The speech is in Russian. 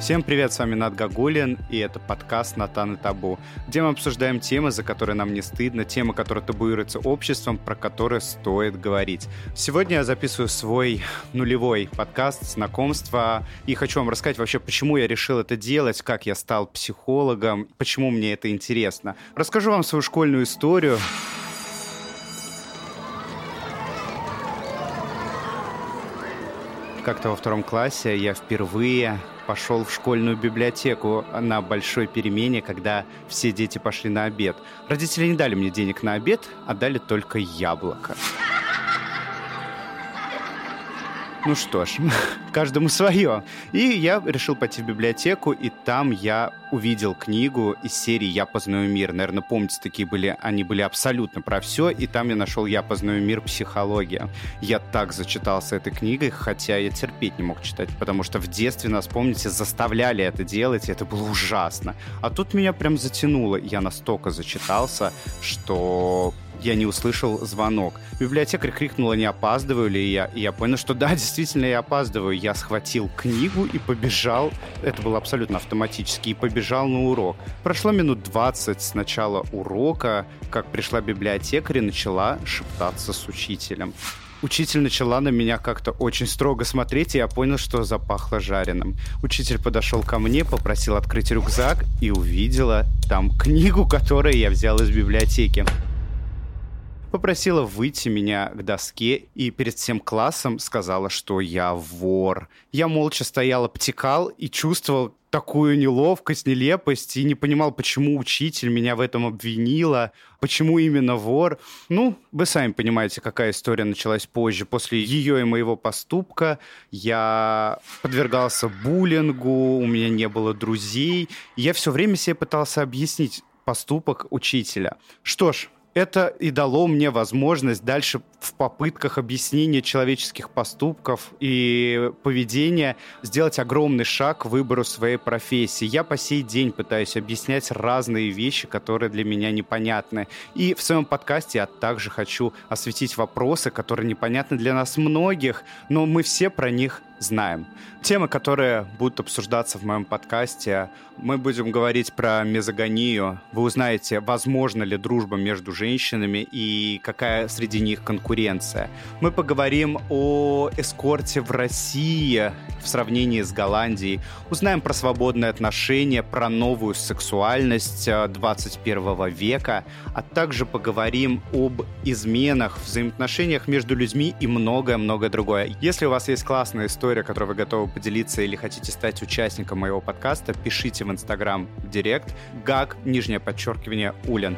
Всем привет, с вами Над Гагулин, и это подкаст «Натан и табу», где мы обсуждаем темы, за которые нам не стыдно, темы, которые табуируются обществом, про которые стоит говорить. Сегодня я записываю свой нулевой подкаст знакомства, и хочу вам рассказать вообще, почему я решил это делать, как я стал психологом, почему мне это интересно. Расскажу вам свою школьную историю. Как-то во втором классе я впервые пошел в школьную библиотеку на большой перемене, когда все дети пошли на обед. Родители не дали мне денег на обед, а дали только яблоко. Ну что ж, каждому свое. И я решил пойти в библиотеку, и там я увидел книгу из серии «Я познаю мир». Наверное, помните, такие были, они были абсолютно про все, и там я нашел «Я познаю мир. Психология». Я так зачитался этой книгой, хотя я терпеть не мог читать, потому что в детстве нас, помните, заставляли это делать, и это было ужасно. А тут меня прям затянуло. Я настолько зачитался, что я не услышал звонок. Библиотекарь крикнула, не опаздываю ли я. И я понял, что да, действительно я опаздываю. Я схватил книгу и побежал. Это было абсолютно автоматически. И побежал на урок. Прошло минут 20 с начала урока, как пришла библиотекарь и начала шептаться с учителем. Учитель начала на меня как-то очень строго смотреть, и я понял, что запахло жареным. Учитель подошел ко мне, попросил открыть рюкзак и увидела там книгу, которую я взял из библиотеки попросила выйти меня к доске и перед всем классом сказала, что я вор. Я молча стоял, обтекал и чувствовал такую неловкость, нелепость и не понимал, почему учитель меня в этом обвинила, почему именно вор. Ну, вы сами понимаете, какая история началась позже. После ее и моего поступка я подвергался буллингу, у меня не было друзей. Я все время себе пытался объяснить поступок учителя. Что ж, это и дало мне возможность дальше в попытках объяснения человеческих поступков и поведения сделать огромный шаг к выбору своей профессии. Я по сей день пытаюсь объяснять разные вещи, которые для меня непонятны. И в своем подкасте я также хочу осветить вопросы, которые непонятны для нас многих, но мы все про них знаем. Темы, которые будут обсуждаться в моем подкасте, мы будем говорить про мезогонию. Вы узнаете, возможно ли дружба между женщинами и какая среди них конкуренция. Мы поговорим о эскорте в России в сравнении с Голландией. Узнаем про свободные отношения, про новую сексуальность 21 э, века, а также поговорим об изменах, взаимоотношениях между людьми и многое-многое другое. Если у вас есть классная история, история, которой вы готовы поделиться или хотите стать участником моего подкаста, пишите в Инстаграм в Директ. Гаг, нижнее подчеркивание, Улен.